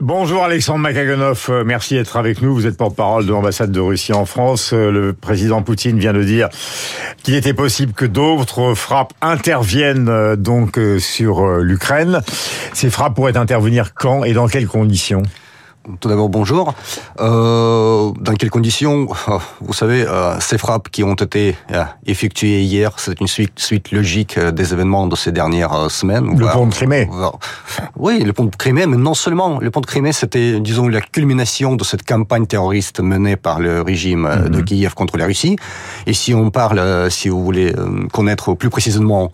Bonjour Alexandre Makaganov, euh, merci d'être avec nous. Vous êtes porte-parole de l'ambassade de Russie en France. Euh, le président Poutine vient de dire qu'il était possible que d'autres frappes interviennent euh, donc sur l'Ukraine. Ces frappes pourraient intervenir quand et dans quelles conditions? Tout d'abord, bonjour. Euh, dans quelles conditions Vous savez, euh, ces frappes qui ont été euh, effectuées hier, c'est une suite, suite logique euh, des événements de ces dernières semaines. Le pont de Crimée. Oui, le pont de Crimée, mais non seulement. Le pont de Crimée, c'était, disons, la culmination de cette campagne terroriste menée par le régime de mhm. Kiev contre la Russie. Et si on parle, si vous voulez connaître plus précisément,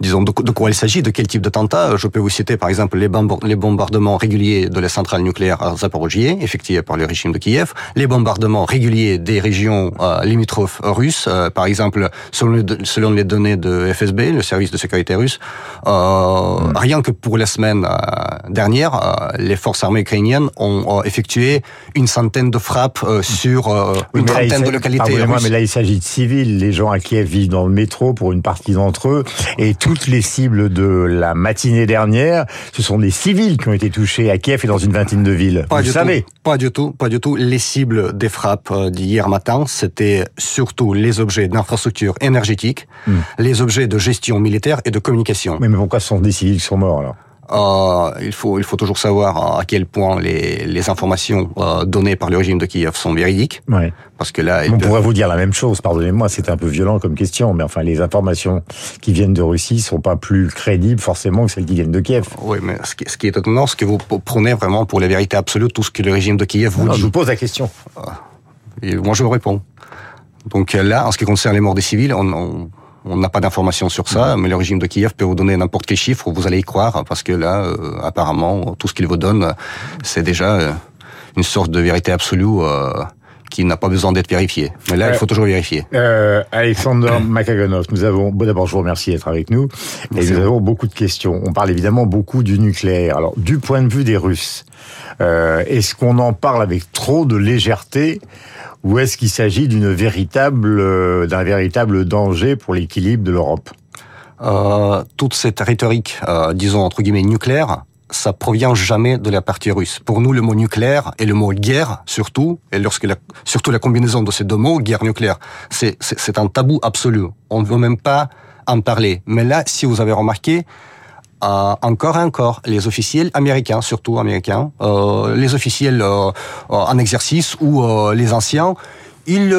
disons, de, quoi il s'agit, de quel type d'attentat, je peux vous citer, par exemple, les, les bombardements réguliers de la centrale nucléaire à Zaporozhye, effectué par le régime de Kiev, les bombardements réguliers des régions euh, limitrophes russes, euh, par exemple, selon, selon, les données de FSB, le service de sécurité russe, euh, hmm. rien que pour la semaine euh, dernière, les forces armées ukrainiennes ont effectué une centaine de frappes hmm. sur une trentaine de localités russes. mais là, il s'agit de civils. Les gens à Kiev vivent dans le métro pour une partie d'entre eux, et toutes les cibles de la matinée dernière, ce sont des civils qui ont été touchés à Kiev et dans une vingtaine de villes. Pas Vous du savez tout, Pas du tout, pas du tout. Les cibles des frappes euh, d'hier matin, c'était surtout les objets d'infrastructure énergétique, hmm. les objets de gestion militaire et de communication. Mais, mais pourquoi ce sont des civils qui sont morts alors? Euh, il faut il faut toujours savoir à quel point les, les informations euh, données par le régime de Kiev sont véridiques. Ouais. Parce que là, on pourrait vous dire la même chose. Pardonnez-moi, c'est un peu violent comme question, mais enfin, les informations qui viennent de Russie sont pas plus crédibles forcément que celles qui viennent de Kiev. Oui, mais ce qui, ce qui est étonnant, c'est que vous prenez vraiment pour la vérité absolue tout ce que le régime de Kiev vous non, dit. Je vous pose la question. Euh, et moi, je vous réponds. Donc là, en ce qui concerne les morts des civils, on, on on n'a pas d'informations sur ça, mais le régime de Kiev peut vous donner n'importe quel chiffre, vous allez y croire, parce que là, euh, apparemment, tout ce qu'il vous donne, c'est déjà euh, une sorte de vérité absolue euh, qui n'a pas besoin d'être vérifiée. Mais là, il faut toujours vérifier. Euh, Alexander Makaganov, nous avons, bon, d'abord, je vous remercie d'être avec nous, et nous avons beaucoup de questions. On parle évidemment beaucoup du nucléaire. Alors, du point de vue des Russes, est-ce qu'on en parle avec trop de légèreté ou est-ce qu'il s'agit d'une véritable, euh, d'un véritable danger pour l'équilibre de l'Europe? Euh, Toute cette rhétorique, euh, disons entre guillemets nucléaire, ça provient jamais de la partie russe. Pour nous, le mot nucléaire et le mot guerre, surtout, et lorsque la, surtout la combinaison de ces deux mots, guerre nucléaire, c'est, c'est un tabou absolu. On ne veut même pas en parler. Mais là, si vous avez remarqué, euh, encore et encore les officiels américains, surtout américains, euh, les officiels euh, en exercice ou les anciens, ils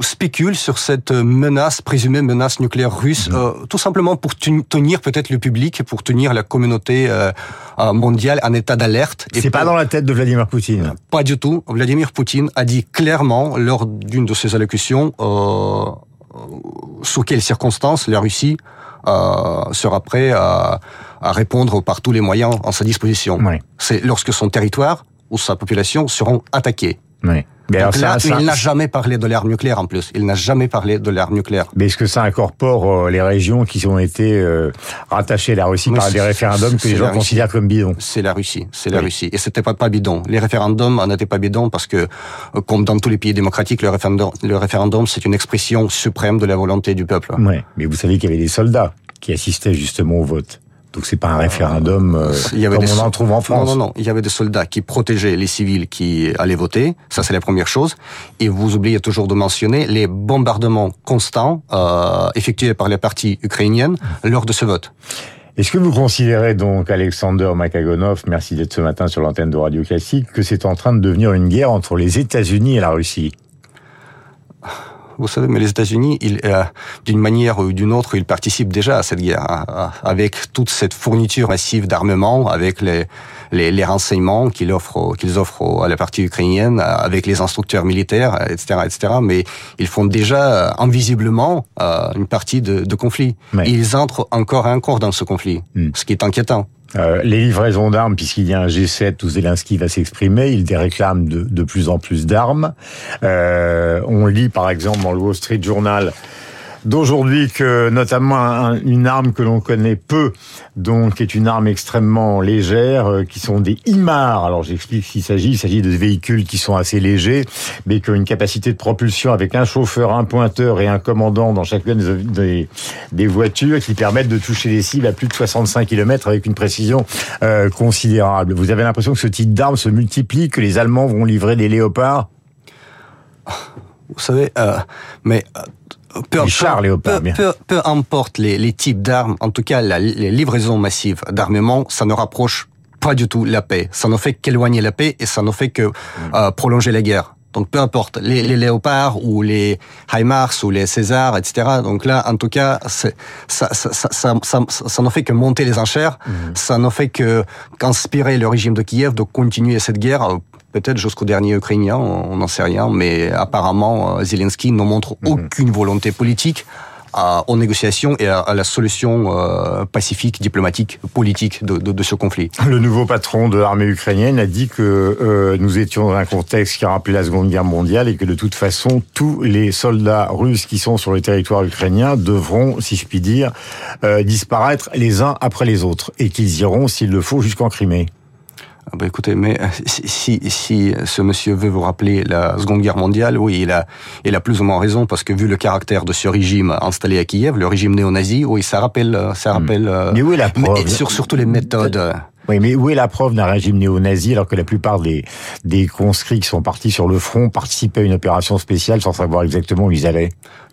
spéculent sur cette menace, présumée menace nucléaire russe, mm. tout simplement pour tenir peut-être le public, pour tenir la communauté mondiale en état d'alerte. C'est pas dans la tête de Vladimir Poutine. Pas du tout. Vladimir Poutine a dit clairement lors d'une de ses allocutions sous quelles circonstances la Russie euh, sera prêt à, à, répondre par tous les moyens en sa disposition. C'est lorsque son territoire ou sa population seront attaqués. Oui. Mais alors là, il n'a jamais parlé de l'arme nucléaire en plus. Il n'a jamais parlé de l'arme nucléaire. Mais est-ce que ça incorpore euh, les régions qui ont été euh, rattachées à la Russie par des référendums que les gens considèrent comme bidons? C'est la Russie, c'est la Russie. Et c'était pas pas bidon. Les référendums n'étaient pas bidons parce que, euh, comme dans tous les pays démocratiques, le référendum, le référendum c'est une expression suprême de la volonté du peuple. Ouais. Mais vous savez qu'il y avait des soldats qui assistaient justement au vote. Donc c'est pas un référendum euh, il y avait comme on en trouve en France. Non, non, non. Il y avait des soldats qui protégeaient les civils qui allaient voter. Ça, c'est la première chose. Et vous oubliez toujours de mentionner les bombardements constants euh, effectués par les parties ukrainiennes lors de ce vote. Est-ce que vous considérez donc, Alexander Makagonov, merci d'être ce matin sur l'antenne de Radio Classique, que c'est en train de devenir une guerre entre les États-Unis et la Russie? Vous savez, mais les États-Unis, euh, d'une manière ou d'une autre, ils participent déjà à cette guerre, hein, avec toute cette fourniture massive d'armement, avec les, les, les renseignements qu'ils offrent, qu'ils offrent à la partie ukrainienne, avec les instructeurs militaires, etc., etc. Mais ils font déjà euh, invisiblement euh, une partie de, de conflit. Ils entrent encore et encore dans ce conflit, hmm. ce qui est inquiétant. Euh, les livraisons d'armes, puisqu'il y a un G7 où Zelensky va s'exprimer, il réclame de, plus en plus d'armes. Euh, on lit par exemple dans le Wall Street Journal d'aujourd'hui que notamment une arme que l'on connaît peu, donc est une arme extrêmement légère, euh, qui sont des IMAR. Alors j'explique ce qu'il s'agit. Il s'agit de véhicules qui sont assez légers, mais qui ont une capacité de propulsion avec un chauffeur, un pointeur et un commandant dans chacune des, des, voitures qui permettent de toucher les cibles à plus de 65 km avec une précision euh, considérable. Vous avez l'impression que ce type d'arme se multiplie, que les Allemands vont livrer des léopards? Vous savez, euh, mais peu, peu, importe les, types d'armes, en tout cas la, les livraisons massives d'armement, ça ne rapproche pas du tout la paix. Ça ne fait qu'éloigner la paix et ça ne fait que mm. euh, prolonger la guerre. Donc peu importe, les, les, léopards ou les HIMARS ou les Césars, etc. Donc là, en tout cas, ça, ça, ça, ça, ça, ça ne fait que monter les enchères, mm. ça ne fait que qu'inspirer le régime de Kiev de continuer cette guerre peut-être jusqu'au dernier Ukrainien, on n'en sait rien, mais apparemment euh, Zelensky ne montre mhm. aucune volonté politique à, aux négociations et à, la solution euh, pacifique, diplomatique, politique de, de, de, ce conflit. Le nouveau patron de l'armée ukrainienne a dit que euh, nous étions dans un contexte qui a rappelé la Seconde Guerre mondiale et que de toute façon, tous les soldats russes qui sont sur le territoire ukrainien devront, si je puis dire, euh, disparaître les uns après les autres et qu'ils iront, s'il le faut, jusqu'en Crimée. Ah bah écoutez, mais euh, si, si ce monsieur veut vous rappeler la Seconde Guerre mondiale, oui, il a, il a plus ou moins raison, parce que vu le caractère de ce régime installé à Kiev, le régime néo-nazi, oui, ça rappelle... Euh, ça hmm. rappelle euh, mais où est la preuve sur, Surtout les méthodes... Oui, mais où est la preuve d'un régime néo-nazi alors que la plupart des, des conscrits qui sont partis sur le front participaient à une opération spéciale sans savoir exactement où ils allaient?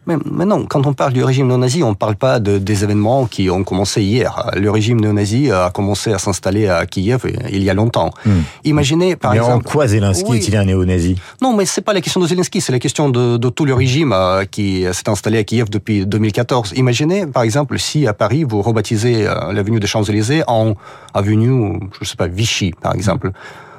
Mais, mais, non, quand on parle du régime néo-nazi, on ne parle pas de, des événements qui ont commencé hier. Le régime néo-nazi a commencé à s'installer à Kiev il y a longtemps. Hmm. Imaginez, par mais exemple... en quoi Zelensky est-il un néo-nazi Non, mais c'est pas la question de Zelensky, c'est la question de, de, tout le régime euh, qui s'est installé à Kiev depuis 2014. Imaginez, par exemple, si à Paris, vous rebaptisez euh, l'avenue des Champs-Élysées en avenue, je sais pas, Vichy, par exemple.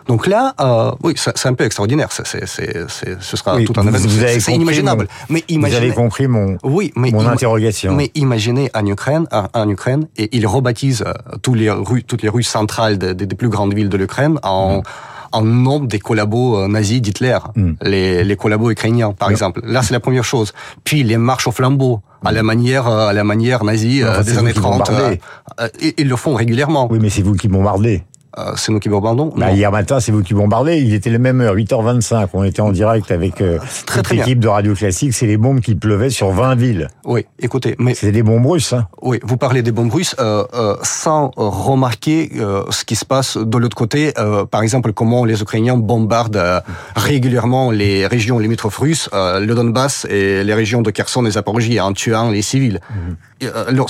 Donc là, euh, oui, c'est un peu extraordinaire. C'est, c'est, c'est, ce sera tout un événement. C'est inimaginable. mais imaginez, vous avez compris mon, oui, mais mon interrogation. Mais imaginez en Ukraine, en Ukraine, et ils rebaptisent euh, tous les rues, toutes les rues centrales des, des plus grandes villes de l'Ukraine en, mm. en nom des collabos euh, nazis d'Hitler, mm. les, les collabos ukrainiens, par exemple. Là, c'est la première chose. Puis les marches au flambeau, à la mm. manière, à la manière nazie des années 30. ils le font régulièrement. Oui, mais c'est vous qui bombardez. Euh, c'est nous qui bombardons bah, Hier matin, c'est vous qui bombardez. Il était la même heure, 8h25. On était en direct avec euh, très, l'équipe de Radio Classique. C'est les bombes qui pleuvaient sur 20 villes. Oui, écoutez, mais... C'est des bombes russes, hein Oui, vous parlez des bombes russes euh, euh sans remarquer ce qui se passe de l'autre côté. par exemple, comment les Ukrainiens bombardent régulièrement les régions limitrophes russes, le Donbass et les régions de Kherson et Zaporozhye en tuant les civils. Mhm.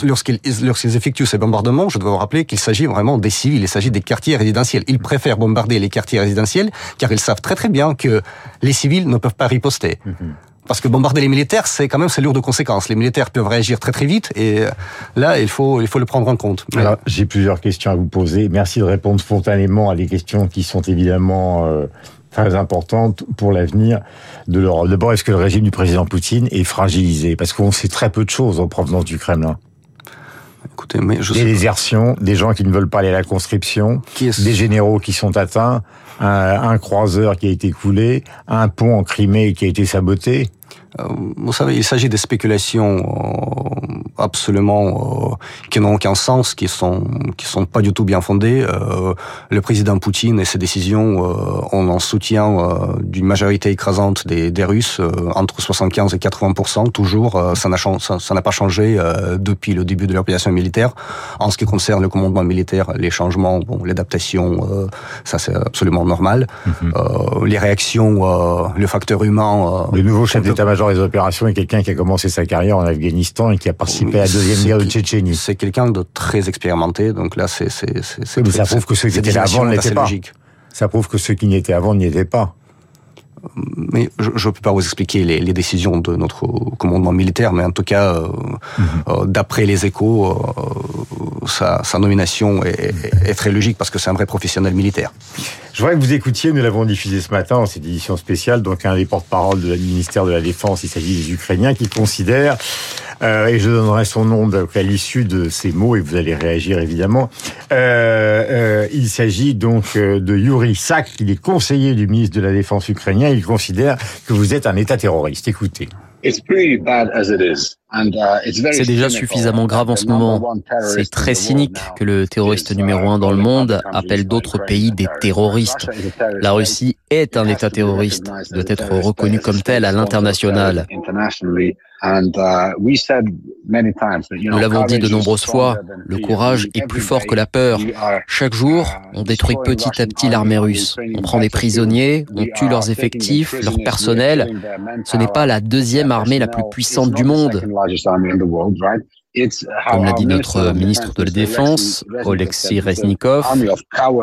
Lorsqu'ils effectuent ces bombardements, je dois vous rappeler qu'il s'agit vraiment des civils, il s'agit des quartiers résidentiels. Ils préfèrent bombarder les quartiers résidentiels car ils savent très très bien que les civils ne peuvent pas riposter. Mhm. Parce que bombarder les militaires, c'est quand même c'est lourd de conséquences. Les militaires peuvent réagir très très vite et euh, là, il faut il faut le prendre en compte. Alors, j'ai plusieurs questions à vous poser. Merci de répondre spontanément à des questions qui sont évidemment euh, très importantes pour l'avenir de l'Europe. D'abord, est-ce que le régime du président Poutine est fragilisé? Parce qu'on sait très peu de choses en provenance du Kremlin. Écoutez, mais je des désertions, des gens qui ne veulent pas aller à la conscription, des généraux qui sont atteints, un, un, croiseur qui a été coulé, un pont en Crimée qui a été saboté. Euh, vous savez, il s'agit de spéculations euh, absolument euh, qui n'ont aucun sens, qui sont qui sont pas du tout bien fondées. Le président Poutine et ses décisions ont un soutien d'une majorité écrasante des, des Russes, entre 75 et 80% toujours. Ça n'a ça n'a pas changé depuis le début de l'opération militaire. En ce qui concerne le commandement militaire, les changements, bon, l'adaptation, ça c'est absolument normal. Mm-hmm. les réactions, le facteur humain. le nouveau chef d'état-major des opérations est quelqu'un qui a commencé sa carrière en Afghanistan et qui a participé à la deuxième guerre de Tchétchénie. C'est quelqu'un de très expérimenté, donc là, c'est c'est c'est. mais ça prouve que ceux qui étaient avant n'étaient pas. Ça prouve que ceux qui n'y étaient avant n'y étaient pas mais je ne peux pas vous expliquer les, les, décisions de notre commandement militaire, mais en tout cas, euh, mhm. euh, d'après les échos, euh, sa, sa, nomination est, est, très logique parce que c'est un vrai professionnel militaire. Je voudrais que vous écoutiez, nous l'avons diffusé ce matin en cette édition spéciale, donc un des porte-parole du ministère de la Défense, il s'agit des Ukrainiens, qui considèrent euh, et je donnerai son nom à l'issue de ces mots et vous allez réagir évidemment. Euh, euh, il s'agit donc euh, de Yuri Sak, il est conseiller du ministre de la Défense ukrainien. Il considère que vous êtes un État terroriste. Écoutez. C'est déjà suffisamment grave en ce moment. C'est très cynique que le terroriste numéro un dans le monde appelle d'autres pays des terroristes. La Russie est un État terroriste, doit être reconnu comme tel à l'international. Uh, Nous l'avons dit de nombreuses fois, le courage est plus fort que la peur. Chaque jour, uh, on détruit petit à petit l'armée russe. On prend des prisonniers, on tue leurs effectifs, leur personnel. Ce n'est pas la deuxième armée la plus puissante du monde. Comme l'a dit notre ministre de la Défense, Oleksiy Reznikov,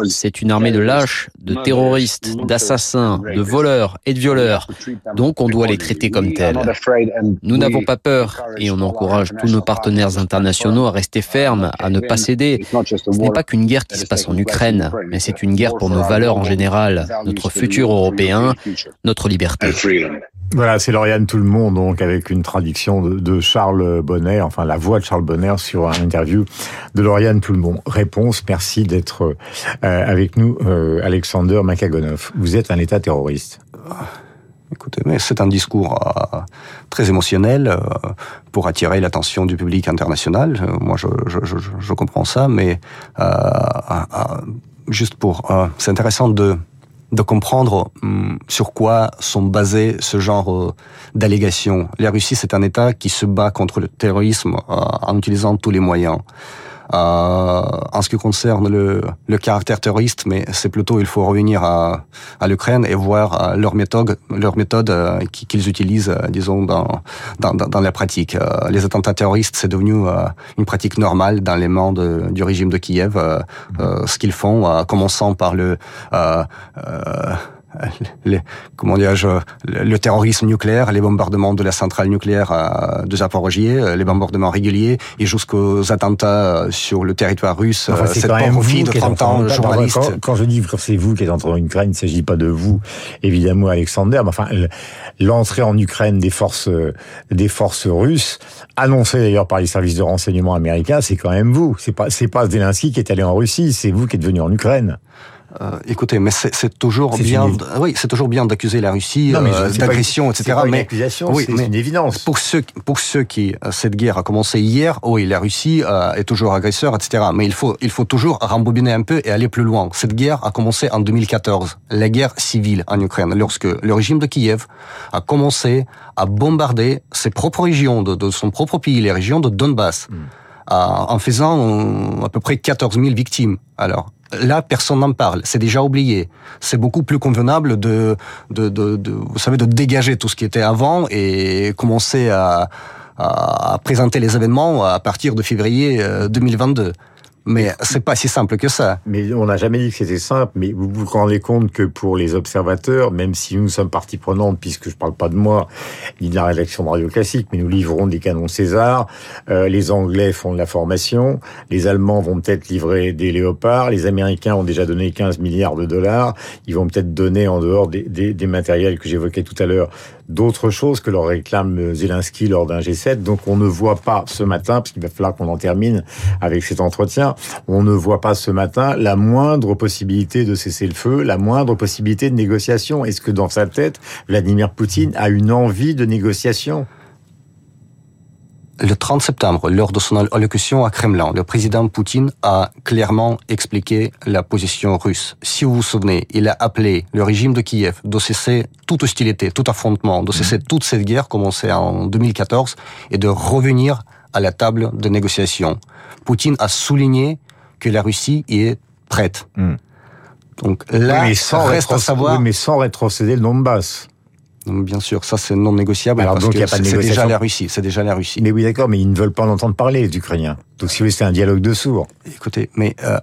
c'est une armée de lâches, de terroristes, d'assassins, de voleurs et de violeurs. Donc on doit les traiter comme tels. Nous n'avons pas peur et on encourage tous nos partenaires internationaux à rester fermes, à ne pas céder. Ce n'est pas qu'une guerre qui se passe en Ukraine, mais c'est une guerre pour nos valeurs en général, notre futur européen, notre liberté. Voilà, c'est Lauriane Tout le monde, donc avec une traduction de, Charles Bonner, enfin la voix de Charles Bonner sur un interview de Lauriane Tout le monde. Réponse, merci d'être euh, avec nous, euh, Alexander Makagonov. Vous êtes un État terroriste. Écoutez, mais c'est un discours euh, très émotionnel pour attirer l'attention du public international. moi, je, je, comprends ça, mais juste pour, c'est intéressant de de comprendre hum, sur quoi sont basés ce genre euh, d'allégations. La Russie, c'est un État qui se bat contre le terrorisme euh, en utilisant tous les moyens. Euh, en ce qui concerne le, le caractère terroriste, mais c'est plutôt il faut revenir à, à l'Ukraine et voir euh, leur méthode, leur méthode euh, qu'ils utilisent, disons dans, dans, dans la pratique. les attentats terroristes, c'est devenu une pratique normale dans les mains du régime de Kiev. ce qu'ils font, commençant par le les, comment dirais-je, le terrorisme nucléaire, les bombardements de la centrale nucléaire de Zaporogie, les bombardements réguliers, et jusqu'aux attentats sur le territoire russe, enfin, cette pauvre fille de 30 ans, journaliste. Quand, quand, je dis que c'est vous qui êtes entré en Ukraine, il ne s'agit pas de vous, évidemment, Alexander, mais enfin, l'entrée en Ukraine des forces, des forces russes, annoncée d'ailleurs par les services de renseignement américains, c'est quand même vous. C'est pas, c'est pas Zelensky qui est allé en Russie, c'est vous qui êtes venu en Ukraine. Euh, écoutez, mais c'est toujours bien, oui, c'est toujours bien d'accuser la Russie euh, d'agression, etc. Pas mais oui, c'est une évidence. Pour ceux, pour ceux qui euh, cette guerre a commencé hier, oui, la Russie euh, est toujours agresseur, etc. Mais il faut, il faut toujours rembobiner un peu et aller plus loin. Cette guerre a commencé en 2014, la guerre civile en Ukraine, lorsque le régime de Kiev a commencé à bombarder ses propres régions, de, de son propre pays, les régions de Donbass. Hmm. en faisant à peu près 14 000 victimes. Alors, là, personne n'en parle. C'est déjà oublié. C'est beaucoup plus convenable de, de, de, de, vous savez, de dégager tout ce qui était avant et commencer à, à présenter les événements à partir de février 2022. Mais c'est pas si simple que ça. Mais on n'a jamais dit que c'était simple. Mais vous vous rendez compte que pour les observateurs, même si nous sommes partie prenante, puisque je parle pas de moi ni de la rédaction de Radio Classique, mais nous livrons des canons César. Euh, les Anglais font de la formation. Les Allemands vont peut-être livrer des léopards. Les Américains ont déjà donné 15 milliards de dollars. Ils vont peut-être donner en dehors des, des, des matériels que j'évoquais tout à l'heure d'autres choses que leur réclame Zelensky lors d'un G7. Donc on ne voit pas ce matin, parce qu'il va falloir qu'on en termine avec cet entretien, on ne voit pas ce matin la moindre possibilité de cesser le feu, la moindre possibilité de négociation. Est-ce que dans sa tête, Vladimir Poutine a une envie de négociation? Le 30 septembre, lors de son allocution à Kremlin, le président Poutine a clairement expliqué la position russe. Si vous vous souvenez, il a appelé le régime de Kiev de cesser toute hostilité, tout affrontement, de cesser mhm. toute cette guerre commencée en 2014 et de revenir à la table de négociation. Poutine a souligné que la Russie y est prête. Mhm. Donc là, mais sans reste à savoir. mais sans rétrocéder le Donbass. Bien sûr, ça c'est non négociable. Alors donc a pas de C'est déjà la Russie. C'est déjà la Russie. Mais oui, d'accord, mais ils ne veulent pas en entendre parler, les Ukrainiens. Donc si vous voulez, c'est un dialogue de sourds. Écoutez, mais euh,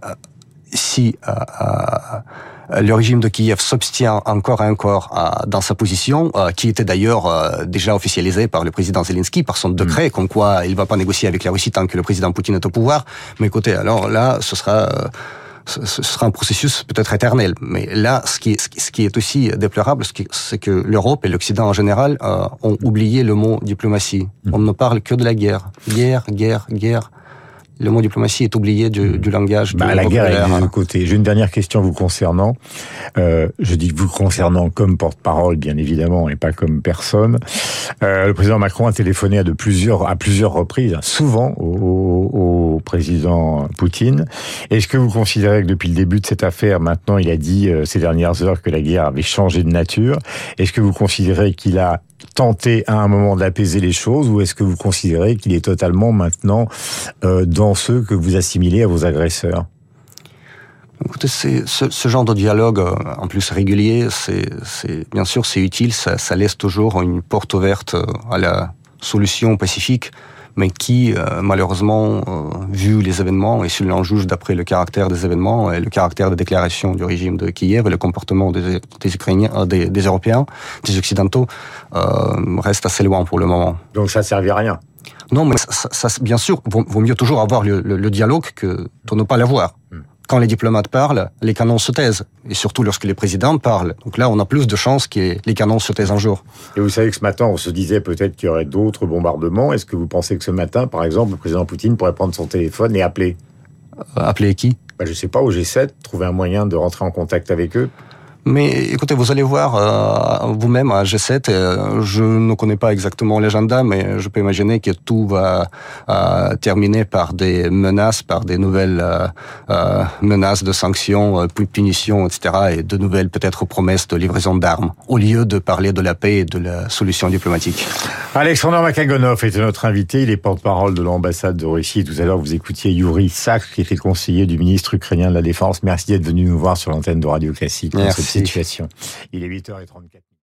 si euh, euh, le régime de Kiev s'obstient encore et encore euh, dans sa position, euh, qui était d'ailleurs euh, déjà officialisée par le président Zelensky, par son décret, mm. comme quoi il ne va pas négocier avec la Russie tant que le président Poutine est au pouvoir. Mais écoutez, alors là, ce sera ce sera un processus peut-être éternel. Mais là, ce qui, est, ce qui est aussi déplorable, c'est que l'Europe et l'Occident en général euh, ont oublié le mot diplomatie. Mm. On ne parle que de la guerre. Guerre, guerre, guerre. Le mot diplomatie est oublié du, du langage. Bah, la guerre est de côté. J'ai une dernière question vous concernant. Euh, je dis vous concernant comme porte-parole, bien évidemment, et pas comme personne. Euh, le président Macron a téléphoné à de plusieurs à plusieurs reprises, souvent au, au président Poutine. Est-ce que vous considérez que depuis le début de cette affaire, maintenant, il a dit euh, ces dernières heures que la guerre avait changé de nature? Est-ce que vous considérez qu'il a tenté à un moment d'apaiser les choses ou est-ce que vous considérez qu'il est totalement maintenant euh, dans ceux que vous assimilez à vos agresseurs Écoutez, ce, ce, genre de dialogue, euh, en plus régulier, c'est bien sûr c'est utile, ça, ça, laisse toujours une porte ouverte euh, à la solution pacifique mais qui, euh, malheureusement, euh, vu les événements, et si l'on juge d'après le caractère des événements et le caractère des déclarations du régime de Kiev et le comportement des, des Ukrainiens, euh, des, des, Européens, des Occidentaux, reste assez loin pour le moment. Donc ça ne servit à rien non, mais ça, ça, bien sûr, vaut, vaut mieux toujours avoir le, le, le dialogue que de ne pas l'avoir. Hmm quand les diplomates parlent, les canons se taisent. Et surtout lorsque les présidents parlent. Donc là, on a plus de chances que les canons se taisent un jour. Et vous savez que ce matin, on se disait peut-être qu'il y aurait d'autres bombardements. Est-ce que vous pensez que ce matin, par exemple, le président Poutine pourrait prendre son téléphone et appeler? Euh, Appeler qui? Bah, Je sais pas, au G7, trouver un moyen de rentrer en contact avec eux mais écoutez, vous allez voir euh, vous-même à G7. Euh, je ne connais pas exactement l'agenda, mais je peux imaginer que tout va euh, terminer par des menaces, par des nouvelles menaces de sanctions, puis punitions, etc., et de nouvelles peut-être promesses de livraison d'armes, au lieu de parler de la paix et de la solution diplomatique. Alexandre Makagonov était notre invité. Il est porte-parole de l'ambassade de Russie. Tout à l'heure, vous écoutiez Yuri Sak, qui était conseiller du ministre ukrainien de la Défense. Merci d'être venu nous voir sur l'antenne de Radio Classique. Merci Il est 8h34.